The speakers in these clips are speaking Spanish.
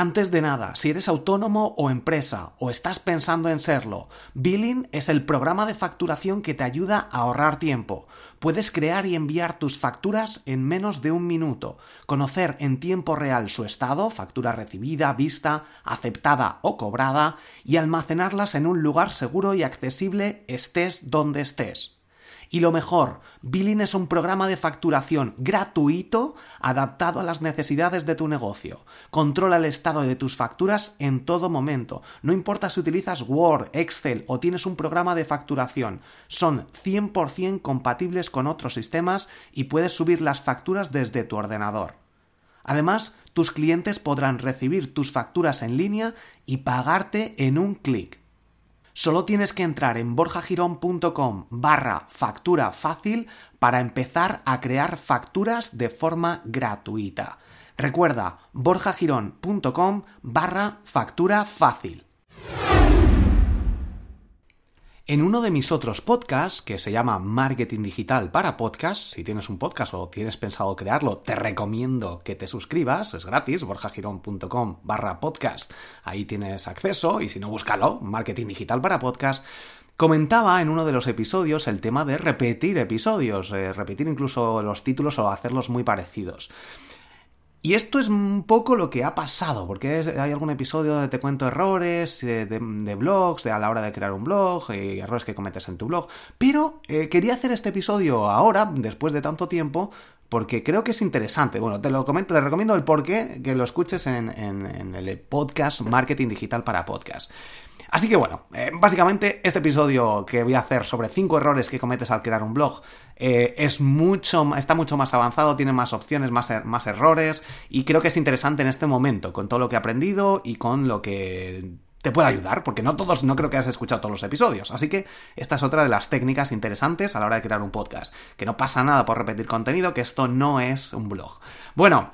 Antes de nada, si eres autónomo o empresa o estás pensando en serlo, Billing es el programa de facturación que te ayuda a ahorrar tiempo. Puedes crear y enviar tus facturas en menos de un minuto, conocer en tiempo real su estado, factura recibida, vista, aceptada o cobrada, y almacenarlas en un lugar seguro y accesible estés donde estés. Y lo mejor, Billing es un programa de facturación gratuito adaptado a las necesidades de tu negocio. Controla el estado de tus facturas en todo momento. No importa si utilizas Word, Excel o tienes un programa de facturación. Son 100% compatibles con otros sistemas y puedes subir las facturas desde tu ordenador. Además, tus clientes podrán recibir tus facturas en línea y pagarte en un clic. Solo tienes que entrar en borjagirón.com barra factura fácil para empezar a crear facturas de forma gratuita. Recuerda, borjagirón.com barra factura fácil. En uno de mis otros podcasts, que se llama Marketing Digital para Podcast, si tienes un podcast o tienes pensado crearlo, te recomiendo que te suscribas, es gratis, borjagirón.com barra podcast, ahí tienes acceso y si no, búscalo, Marketing Digital para Podcast. Comentaba en uno de los episodios el tema de repetir episodios, eh, repetir incluso los títulos o hacerlos muy parecidos. Y esto es un poco lo que ha pasado, porque hay algún episodio donde te cuento errores eh, de, blogs, de a la hora de crear un blog, y errores que cometes en tu blog. Pero eh, quería hacer este episodio ahora, después de tanto tiempo, porque creo que es interesante. Bueno, te lo comento, te recomiendo el porqué que lo escuches en, en el podcast Marketing Digital para Podcast. Así que bueno, eh, básicamente este episodio que voy a hacer sobre 5 errores que cometes al crear un blog eh, es mucho, está mucho más avanzado, tiene más opciones, más, er, más errores y creo que es interesante en este momento con todo lo que he aprendido y con lo que te puede ayudar, porque no todos, no creo que has escuchado todos los episodios. Así que esta es otra de las técnicas interesantes a la hora de crear un podcast. Que no pasa nada por repetir contenido, que esto no es un blog. Bueno,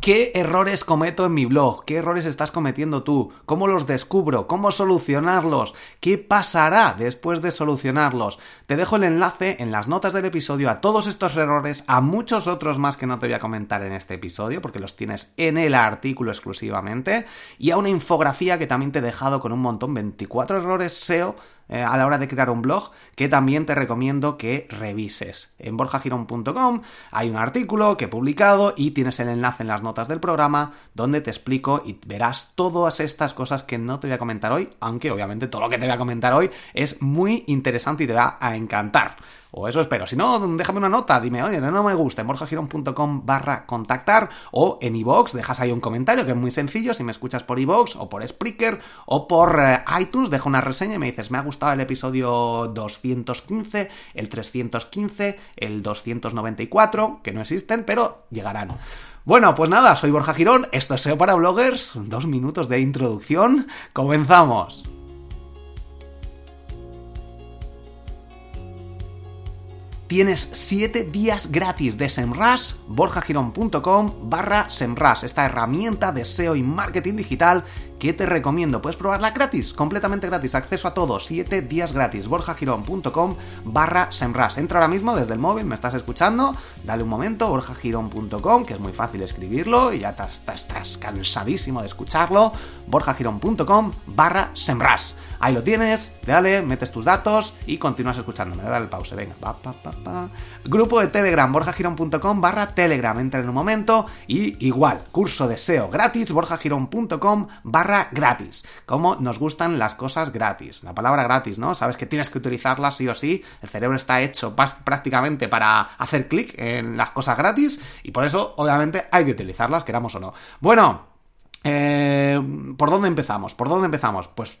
¿Qué errores cometo en mi blog? ¿Qué errores estás cometiendo tú? ¿Cómo los descubro? ¿Cómo solucionarlos? ¿Qué pasará después de solucionarlos? Te dejo el enlace en las notas del episodio a todos estos errores, a muchos otros más que no te voy a comentar en este episodio, porque los tienes en el artículo exclusivamente, y a una infografía que también te he dejado con un montón, 24 errores SEO eh, a la hora de crear un blog que también te recomiendo que revises. En borjagirón.com hay un artículo que he publicado y tienes el enlace en las notas del programa donde te explico y verás todas estas cosas que no te voy a comentar hoy, aunque obviamente todo lo que te voy a comentar hoy es muy interesante y te va a encantar. O eso espero. Si no, déjame una nota, dime, oye, no me gusta, en borjagirón.com barra contactar o en iVoox, dejas ahí un comentario que es muy sencillo, si me escuchas por iVoox o por Spreaker o por eh, iTunes, deja una reseña y me dices, me ha gustado el episodio 215, el 315, el 294, que no existen, pero llegarán. Bueno, pues nada, soy Borja Girón, esto es SEO para bloggers, dos minutos de introducción, comenzamos. Tienes 7 días gratis de SEMRAS, borjagirón.com barra SEMRAS, esta herramienta de SEO y marketing digital que te recomiendo. Puedes probarla gratis, completamente gratis, acceso a todo, 7 días gratis, borjagirón.com barra SEMRAS. Entra ahora mismo desde el móvil, me estás escuchando, dale un momento, borjagirón.com, que es muy fácil escribirlo y ya estás, cansadísimo de escucharlo, borjagirón.com barra SEMRAS. Ahí lo tienes, dale, metes tus datos y continúas escuchándome. Dale el pause, venga. Grupo de Telegram, borjagirón.com barra Telegram. Entra en un momento y igual, curso de SEO gratis, borjagirón.com barra gratis. Como nos gustan las cosas gratis. La palabra gratis, ¿no? Sabes que tienes que utilizarla sí o sí. El cerebro está hecho prácticamente para hacer clic en las cosas gratis y por eso, obviamente, hay que utilizarlas, queramos o no. Bueno, eh, ¿Por dónde empezamos? ¿Por dónde empezamos? Pues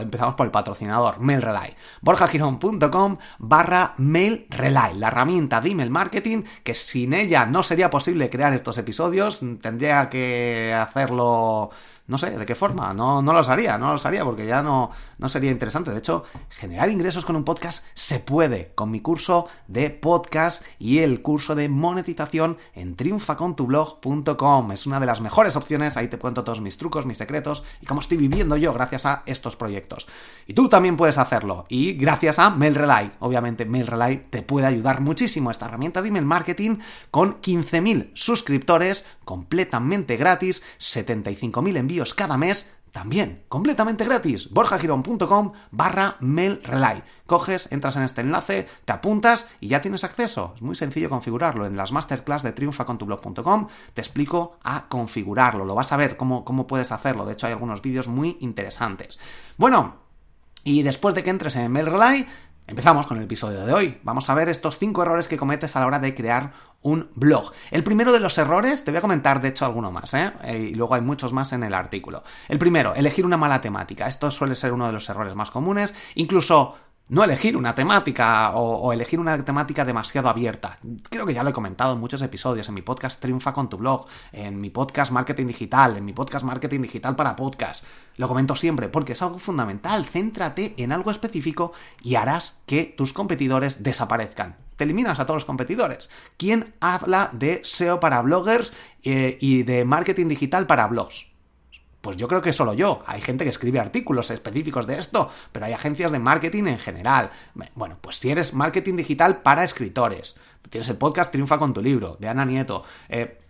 empezamos por el patrocinador, MailRelay. borjagirón.com barra MailRelay, la herramienta de email marketing que sin ella no sería posible crear estos episodios, tendría que hacerlo no sé de qué forma, no, no los haría, no los haría porque ya no, no sería interesante. De hecho, generar ingresos con un podcast se puede con mi curso de podcast y el curso de monetización en triunfacontublog.com. Es una de las mejores opciones, ahí te cuento todos mis trucos, mis secretos y cómo estoy viviendo yo gracias a estos proyectos. Y tú también puedes hacerlo y gracias a MailRelay. Obviamente MailRelay te puede ayudar muchísimo esta herramienta de email marketing con 15.000 suscriptores completamente gratis, 75.000 envíos cada mes también, completamente gratis, borjagirón.com barra mailrelay. Coges, entras en este enlace, te apuntas y ya tienes acceso. Es muy sencillo configurarlo. En las masterclass de triunfacontublog.com te explico a configurarlo. Lo vas a ver cómo, cómo puedes hacerlo. De hecho, hay algunos vídeos muy interesantes. Bueno, y después de que entres en MailRelay, Empezamos con el episodio de hoy. Vamos a ver estos cinco errores que cometes a la hora de crear un blog. El primero de los errores, te voy a comentar de hecho alguno más, ¿eh? ¿eh? Y luego hay muchos más en el artículo. El primero, elegir una mala temática. Esto suele ser uno de los errores más comunes. Incluso no elegir una temática o, elegir una temática demasiado abierta. Creo que ya lo he comentado en muchos episodios, en mi podcast Triunfa con tu blog, en mi podcast Marketing Digital, en mi podcast Marketing Digital para Podcast. Lo comento siempre porque es algo fundamental. Céntrate en algo específico y harás que tus competidores desaparezcan. Te eliminas a todos los competidores. ¿Quién habla de SEO para bloggers eh, y de marketing digital para blogs? Pues yo creo que solo yo. Hay gente que escribe artículos específicos de esto, pero hay agencias de marketing en general. Bueno, pues si eres marketing digital para escritores, tienes el podcast Triunfa con tu libro, de Ana Nieto. Eh,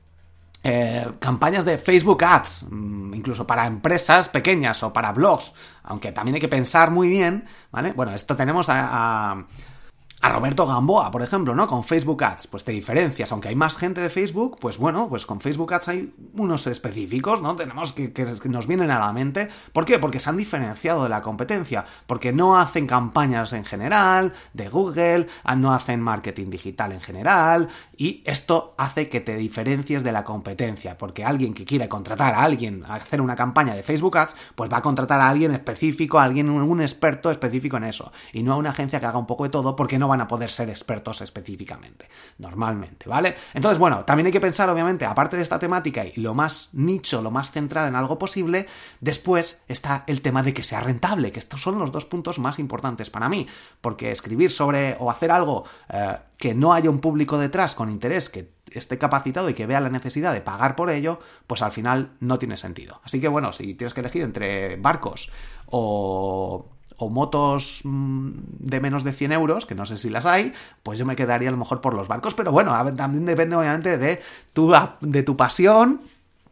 eh, campañas de Facebook Ads, mm, incluso para empresas pequeñas o para blogs, aunque también hay que pensar muy bien, ¿vale? Bueno, esto tenemos a a Roberto Gamboa, por ejemplo, ¿no? Con Facebook Ads, pues te diferencias, aunque hay más gente de Facebook, pues bueno, pues con Facebook Ads hay unos específicos, ¿no? Tenemos que, que, nos vienen a la mente. ¿Por qué? Porque se han diferenciado de la competencia, porque no hacen campañas en general, de Google, ah, no hacen marketing digital en general, y esto hace que te diferencies de la competencia, porque alguien que quiere contratar a alguien a hacer una campaña de Facebook Ads, pues va a contratar a alguien específico, a alguien, un experto específico en eso, y no a una agencia que haga un poco de todo, porque no van a poder ser expertos específicamente, normalmente, ¿vale? Entonces, bueno, también hay que pensar, obviamente, aparte de esta temática y lo más nicho, lo más centrado en algo posible, después está el tema de que sea rentable, que estos son los dos puntos más importantes para mí, porque escribir sobre o hacer algo eh, que no haya un público detrás con interés que esté capacitado y que vea la necesidad de pagar por ello, pues al final no tiene sentido. Así que bueno, si tienes que elegir entre barcos o o motos mm, de menos de 100 euros, que no sé si las hay, pues yo me quedaría a lo mejor por los barcos, pero bueno, también depende obviamente de tu, de tu pasión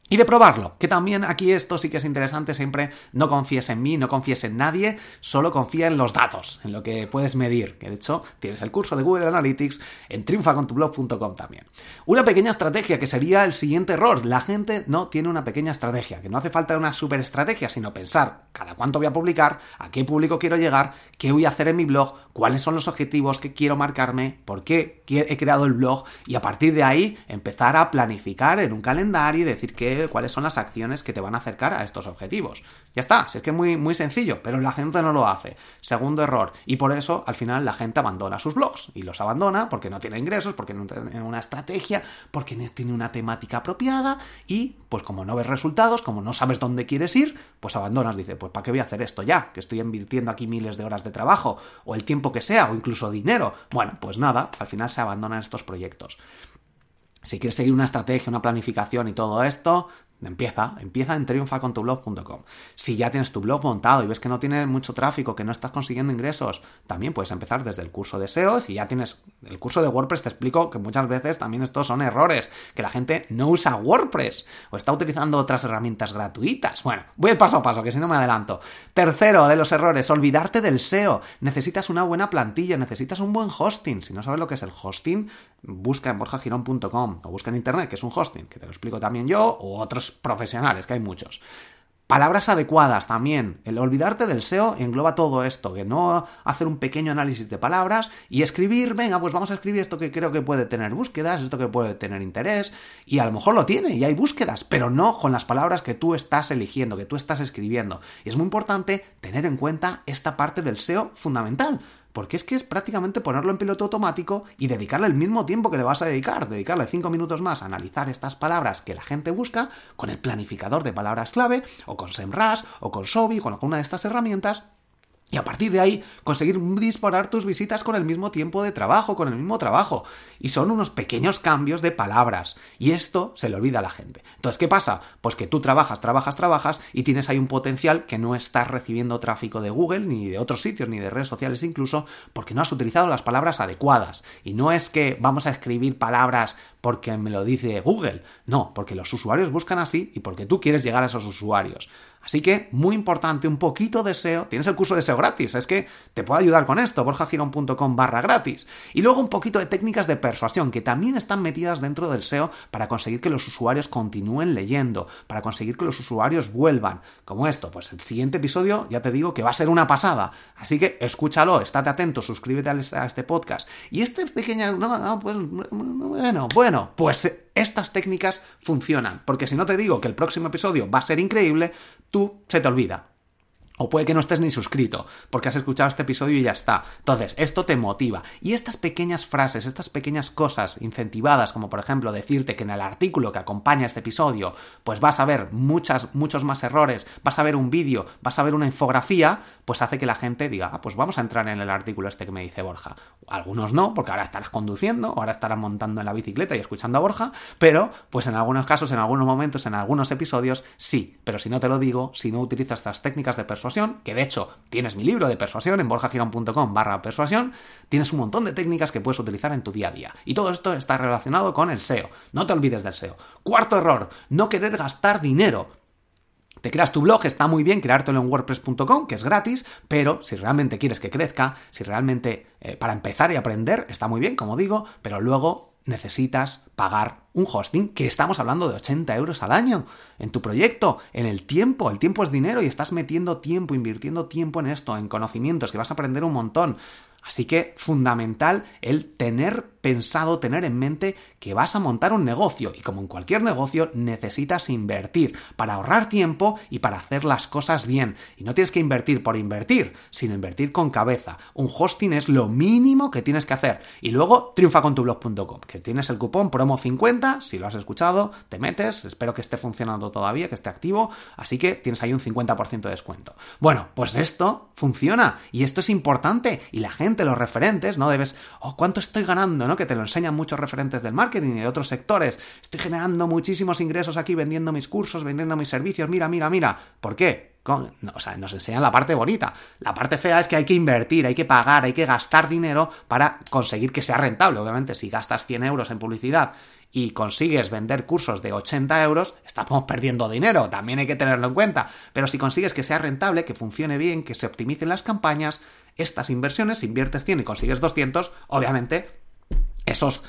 y de probarlo, que también aquí esto sí que es interesante, siempre no confíes en mí, no confíes en nadie, solo confía en los datos, en lo que puedes medir, que de hecho tienes el curso de Google Analytics en triunfacontublog.com también. Una pequeña estrategia que sería el siguiente error, la gente no tiene una pequeña estrategia, que no hace falta una super estrategia, sino pensar cada cuánto voy a publicar, a qué público quiero llegar, qué voy a hacer en mi blog, cuáles son los objetivos que quiero marcarme, por qué he creado el blog y a partir de ahí empezar a planificar en un calendario y decir que cuáles son las acciones que te van a acercar a estos objetivos. Ya está, si es que es muy, muy sencillo, pero la gente no lo hace. Segundo error, y por eso al final la gente abandona sus blogs y los abandona porque no tiene ingresos, porque no tiene una estrategia, porque no tiene una temática apropiada y pues como no ves resultados, como no sabes dónde quieres ir, pues abandonas, dice, pues ¿para qué voy a hacer esto ya? Que estoy invirtiendo aquí miles de horas de trabajo o el tiempo que sea o incluso dinero. Bueno, pues nada, al final se abandonan estos proyectos. Si quieres seguir una estrategia, una planificación y todo esto, Empieza, empieza en triunfacontublog.com. Si ya tienes tu blog montado y ves que no tiene mucho tráfico, que no estás consiguiendo ingresos, también puedes empezar desde el curso de SEO. Si ya tienes el curso de WordPress, te explico que muchas veces también estos son errores, que la gente no usa WordPress o está utilizando otras herramientas gratuitas. Bueno, voy el paso a paso, que si no me adelanto. Tercero de los errores, olvidarte del SEO. Necesitas una buena plantilla, necesitas un buen hosting. Si no sabes lo que es el hosting, busca en borjagirón.com o busca en internet, que es un hosting, que te lo explico también yo, o otros profesionales, que hay muchos. Palabras adecuadas también. El olvidarte del SEO engloba todo esto, que no hacer un pequeño análisis de palabras y escribir, venga, pues vamos a escribir esto que creo que puede tener búsquedas, esto que puede tener interés, y a lo mejor lo tiene y hay búsquedas, pero no con las palabras que tú estás eligiendo, que tú estás escribiendo. Y es muy importante tener en cuenta esta parte del SEO fundamental, porque es que es prácticamente ponerlo en piloto automático y dedicarle el mismo tiempo que le vas a dedicar, dedicarle cinco minutos más a analizar estas palabras que la gente busca con el planificador de palabras clave, o con SEMrush, o con Sobi, con alguna de estas herramientas, Y a partir de ahí, conseguir disparar tus visitas con el mismo tiempo de trabajo, con el mismo trabajo. Y son unos pequeños cambios de palabras. Y esto se le olvida a la gente. Entonces, ¿qué pasa? Pues que tú trabajas, trabajas, trabajas y tienes ahí un potencial que no estás recibiendo tráfico de Google, ni de otros sitios, ni de redes sociales incluso, porque no has utilizado las palabras adecuadas. Y no es que vamos a escribir palabras porque me lo dice Google. No, porque los usuarios buscan así y porque tú quieres llegar a esos usuarios. Así que, muy importante, un poquito de SEO. Tienes el curso de SEO gratis, es que te puedo ayudar con esto, borjagirón.com barra gratis. Y luego un poquito de técnicas de persuasión, que también están metidas dentro del SEO para conseguir que los usuarios continúen leyendo, para conseguir que los usuarios vuelvan. Como esto, pues el siguiente episodio ya te digo que va a ser una pasada. Así que escúchalo, estate atento, suscríbete a este podcast. Y este pequeño... No, no, pues, bueno, bueno, pues estas técnicas funcionan, porque si no te digo que el próximo episodio va a ser increíble, tú se te olvida. O puede que no estés ni suscrito, porque has escuchado este episodio y ya está. Entonces, esto te motiva. Y estas pequeñas frases, estas pequeñas cosas incentivadas, como por ejemplo decirte que en el artículo que acompaña este episodio, pues vas a ver muchas, muchos más errores, vas a ver un vídeo, vas a ver una infografía, pues hace que la gente diga, ah, pues vamos a entrar en el artículo este que me dice Borja. Algunos no, porque ahora estarás conduciendo, ahora estarás montando en la bicicleta y escuchando a Borja, pero pues en algunos casos, en algunos momentos, en algunos episodios, sí. Pero si no te lo digo, si no utilizas estas técnicas de persuasión, que de hecho tienes mi libro de persuasión en borjagirón.com barra persuasión, tienes un montón de técnicas que puedes utilizar en tu día a día. Y todo esto está relacionado con el SEO. No te olvides del SEO. Cuarto error, no querer gastar dinero. Te creas tu blog, está muy bien creártelo en wordpress.com, que es gratis, pero si realmente quieres que crezca, si realmente eh, para empezar y aprender, está muy bien, como digo, pero luego necesitas pagar un hosting que estamos hablando de 80 euros al año en tu proyecto, en el tiempo. El tiempo es dinero y estás metiendo tiempo, invirtiendo tiempo en esto, en conocimientos, que vas a aprender un montón. Así que fundamental el tener pensado, tener en mente que vas a montar un negocio y como en cualquier negocio necesitas invertir para ahorrar tiempo y para hacer las cosas bien. Y no tienes que invertir por invertir, sino invertir con cabeza. Un hosting es lo mínimo que tienes que hacer. Y luego triunfacontublog.com, que tienes el cupón promo 50, si lo has escuchado, te metes, espero que esté funcionando todavía, que esté activo, así que tienes ahí un 50% de descuento. Bueno, pues esto funciona y esto es importante y la gente los referentes, ¿no? Debes, oh, ¿cuánto estoy ganando? ¿no? Que te lo enseñan muchos referentes del marketing y de otros sectores. Estoy generando muchísimos ingresos aquí vendiendo mis cursos, vendiendo mis servicios. Mira, mira, mira. ¿Por qué? o sea, nos enseñan la parte bonita. La parte fea es que hay que invertir, hay que pagar, hay que gastar dinero para conseguir que sea rentable. Obviamente, si gastas 100 euros en publicidad y consigues vender cursos de 80 euros, estamos perdiendo dinero, también hay que tenerlo en cuenta. Pero si consigues que sea rentable, que funcione bien, que se optimicen las campañas, estas inversiones, si inviertes 100 y consigues 200, obviamente esos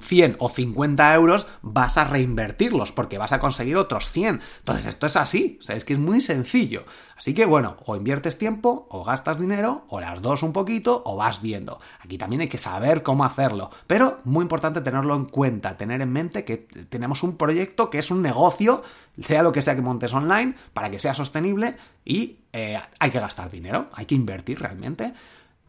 100 mm, o 50 euros vas a reinvertirlos porque vas a conseguir otros 100. Entonces esto es así, o es que es muy sencillo. Así que bueno, o inviertes tiempo, o gastas dinero, o las dos un poquito, o vas viendo. Aquí también hay que saber cómo hacerlo, pero muy importante tenerlo en cuenta, tener en mente que tenemos un proyecto que es un negocio, sea lo que sea que montes online, para que sea sostenible y eh, hay que gastar dinero, hay que invertir realmente.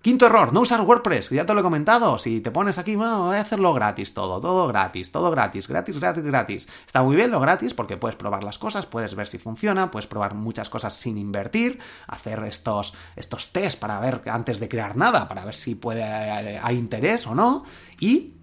Quinto error, no usar WordPress, ya te lo he comentado. Si te pones aquí, bueno, voy a hacerlo gratis todo, todo gratis, todo gratis, gratis, gratis, gratis. Está muy bien lo gratis porque puedes probar las cosas, puedes ver si funciona, puedes probar muchas cosas sin invertir, hacer estos, estos test para ver antes de crear nada, para ver si puede, hay interés o no. Y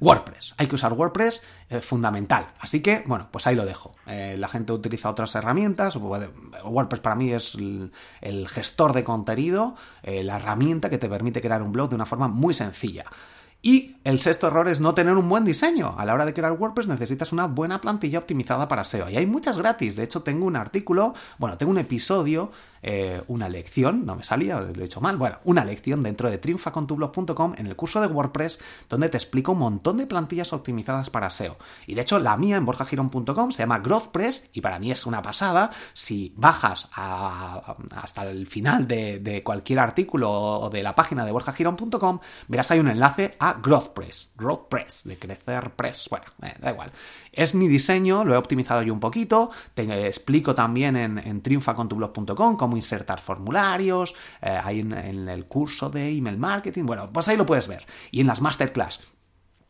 WordPress. Hay que usar WordPress, eh, fundamental. Así que, bueno, pues ahí lo dejo. Eh, la gente utiliza otras herramientas. WordPress para mí es el, gestor de contenido, eh, la herramienta que te permite crear un blog de una forma muy sencilla. Y el sexto error es no tener un buen diseño. A la hora de crear WordPress necesitas una buena plantilla optimizada para SEO. Y hay muchas gratis. De hecho, tengo un artículo, bueno, tengo un episodio eh, una lección, no me salía, lo he hecho mal, bueno, una lección dentro de triunfacontublog.com en el curso de WordPress donde te explico un montón de plantillas optimizadas para SEO. Y de hecho la mía en borjagirón.com se llama GrowthPress y para mí es una pasada. Si bajas hasta el final de, cualquier artículo o de la página de borjagirón.com, verás hay un enlace a GrowthPress, GrowthPress, de crecer press, bueno, eh, da igual. Es mi diseño, lo he optimizado yo un poquito, te explico también en, en triunfacontublog.com cómo insertar formularios, eh, ahí en, el curso de email marketing, bueno, pues ahí lo puedes ver. Y en las masterclass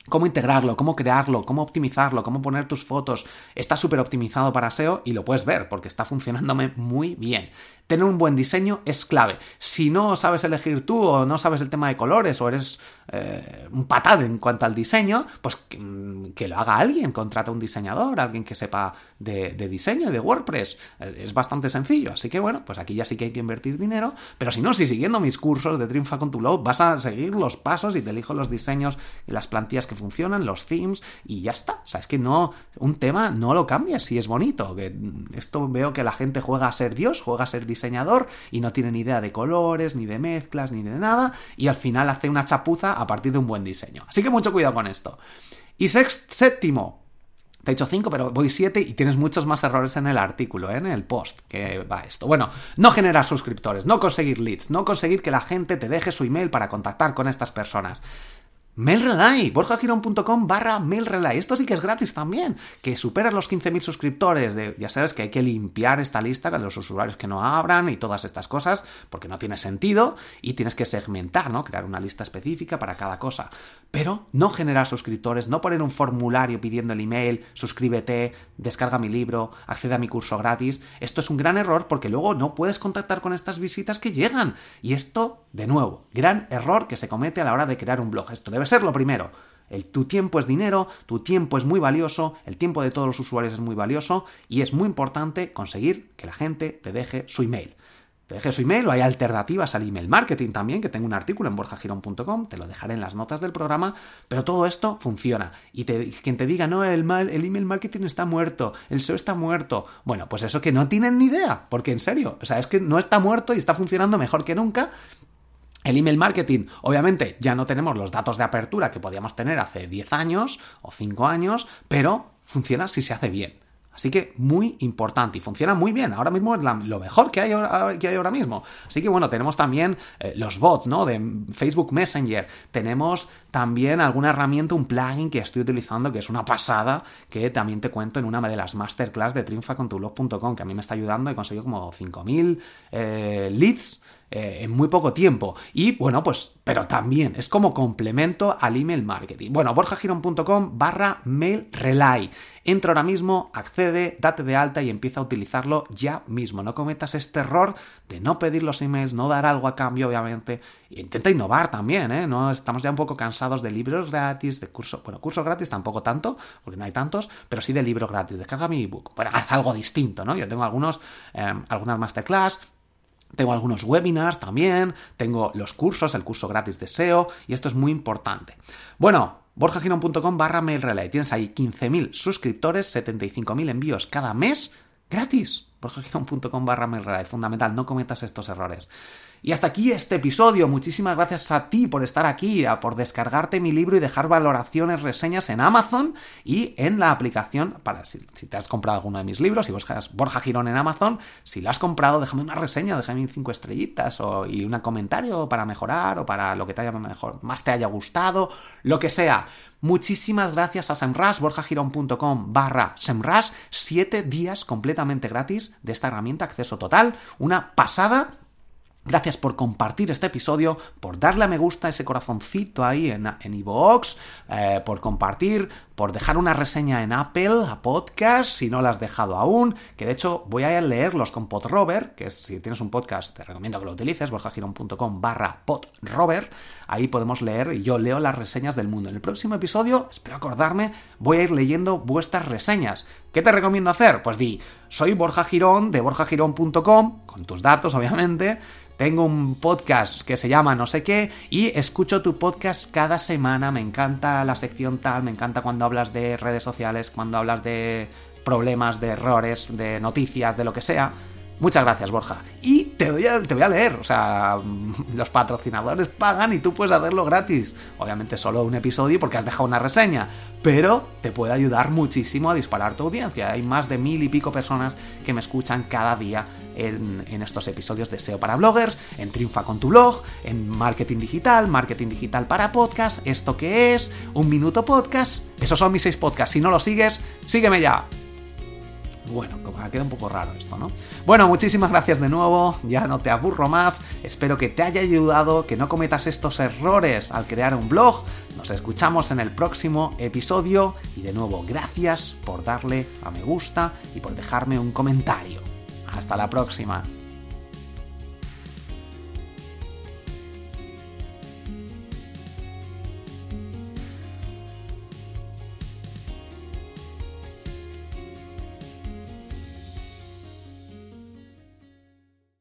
cómo integrarlo, cómo crearlo, cómo optimizarlo, cómo poner tus fotos. Está súper optimizado para SEO y lo puedes ver porque está funcionándome muy bien. Tener un buen diseño es clave. Si no sabes elegir tú o no sabes el tema de colores o eres eh, un patad en cuanto al diseño, pues que, lo haga alguien, contrata un diseñador, alguien que sepa de, de diseño, de WordPress. Es, bastante sencillo. Así que bueno, pues aquí ya sí que hay que invertir dinero. Pero si no, si siguiendo mis cursos de Triunfa con tu Blog, vas a seguir los pasos y te elijo los diseños y las plantillas que funcionan, los themes y ya está. O sea, es que no, un tema no lo cambias si es bonito. Esto veo que la gente juega a ser Dios, juega a ser diseñador y no tiene ni idea de colores, ni de mezclas, ni de nada. Y al final hace una chapuza a partir de un buen diseño. Así que mucho cuidado con esto. Y séptimo, te he dicho cinco, pero voy siete y tienes muchos más errores en el artículo, ¿eh? en el post que va esto. Bueno, no generar suscriptores, no conseguir leads, no conseguir que la gente te deje su email para contactar con estas personas. MailRelay, borjagirón.com barra MailRelay. Esto sí que es gratis también, que superas los 15.000 suscriptores. Ya sabes que hay que limpiar esta lista de los usuarios que no abran y todas estas cosas, porque no tiene sentido y tienes que segmentar, ¿no? Crear una lista específica para cada cosa. Pero no generar suscriptores, no poner un formulario pidiendo el email, suscríbete, descarga mi libro, accede a mi curso gratis. Esto es un gran error porque luego no puedes contactar con estas visitas que llegan. Y esto, de nuevo, gran error que se comete a la hora de crear un blog. Esto debe ser lo primero. El, tu tiempo es dinero, tu tiempo es muy valioso, el tiempo de todos los usuarios es muy valioso y es muy importante conseguir que la gente te deje su email. Te deje su email o hay alternativas al email marketing también, que tengo un artículo en borjagirón.com, te lo dejaré en las notas del programa, pero todo esto funciona. Y quien te diga, no, el, el email marketing está muerto, el SEO está muerto, bueno, pues eso que no tienen ni idea, porque en serio, o sea, es que no está muerto y está funcionando mejor que nunca el email marketing, obviamente, ya no tenemos los datos de apertura que podíamos tener hace 10 años o 5 años, pero funciona si se hace bien. Así que muy importante y funciona muy bien. Ahora mismo es lo mejor que hay, que hay, ahora mismo. Así que bueno, tenemos también eh, los bots, ¿no? De Facebook Messenger. Tenemos también alguna herramienta, un plugin que estoy utilizando que es una pasada, que también te cuento en una de las masterclass de triunfacontublog.com, que a mí me está ayudando. He conseguido como 5.000 eh, leads eh, en muy poco tiempo. Y bueno, pues, pero también es como complemento al email marketing. Bueno, borjagirón.com barra mail relay. Entra ahora mismo, accede, date de alta y empieza a utilizarlo ya mismo. No cometas este error de no pedir los emails, no dar algo a cambio, obviamente. intenta innovar también, ¿eh? No estamos ya un poco cansados de libros gratis, de cursos, bueno, cursos gratis tampoco tanto, porque no hay tantos, pero sí de libros gratis. Descarga mi ebook. Bueno, haz algo distinto, ¿no? Yo tengo algunos, eh, algunas masterclass, tengo algunos webinars también, tengo los cursos, el curso gratis de SEO, y esto es muy importante. Bueno, borjagirón.com barra mail relay. Tienes ahí 15.000 suscriptores, 75.000 envíos cada mes, gratis. borjagirón.com barra mail relay. Fundamental, no cometas estos errores. Y hasta aquí este episodio. Muchísimas gracias a ti por estar aquí, por descargarte mi libro y dejar valoraciones, reseñas en Amazon y en la aplicación para si, te has comprado alguno de mis libros, si buscas Borja Girón en Amazon, si lo has comprado, déjame una reseña, déjame cinco estrellitas o, y un comentario para mejorar o para lo que te haya más te haya gustado, lo que sea. Muchísimas gracias a Semrush, borjagirón.com barra Semrush, siete días completamente gratis de esta herramienta, acceso total, una pasada Gracias por compartir este episodio, por darle a me gusta ese corazoncito ahí en, en iVoox, eh, por compartir, por dejar una reseña en Apple, a podcast, si no la has dejado aún, que de hecho voy a leerlos con PodRover, que si tienes un podcast te recomiendo que lo utilices, borjagirón.com barra PodRover, ahí podemos leer y yo leo las reseñas del mundo. En el próximo episodio, espero acordarme, voy a ir leyendo vuestras reseñas. ¿Qué te recomiendo hacer? Pues di, soy Borja Girón de borjagirón.com, con tus datos obviamente, tengo un podcast que se llama no sé qué y escucho tu podcast cada semana, me encanta la sección tal, me encanta cuando hablas de redes sociales, cuando hablas de problemas, de errores, de noticias, de lo que sea. Muchas gracias, Borja. Y te voy, a, leer. O sea, los patrocinadores pagan y tú puedes hacerlo gratis. Obviamente solo un episodio porque has dejado una reseña. Pero te puede ayudar muchísimo a disparar tu audiencia. Hay más de mil y pico personas que me escuchan cada día en, estos episodios de SEO para bloggers, en Triunfa con tu blog, en Marketing Digital, Marketing Digital para podcast, esto que es, un minuto podcast. Esos son mis seis podcasts. Si no lo sigues, sígueme ya. Bueno, queda un poco raro esto, ¿no? Bueno, muchísimas gracias de nuevo, ya no te aburro más, espero que te haya ayudado, que no cometas estos errores al crear un blog. Nos escuchamos en el próximo episodio y de nuevo gracias por darle a me gusta y por dejarme un comentario. Hasta la próxima.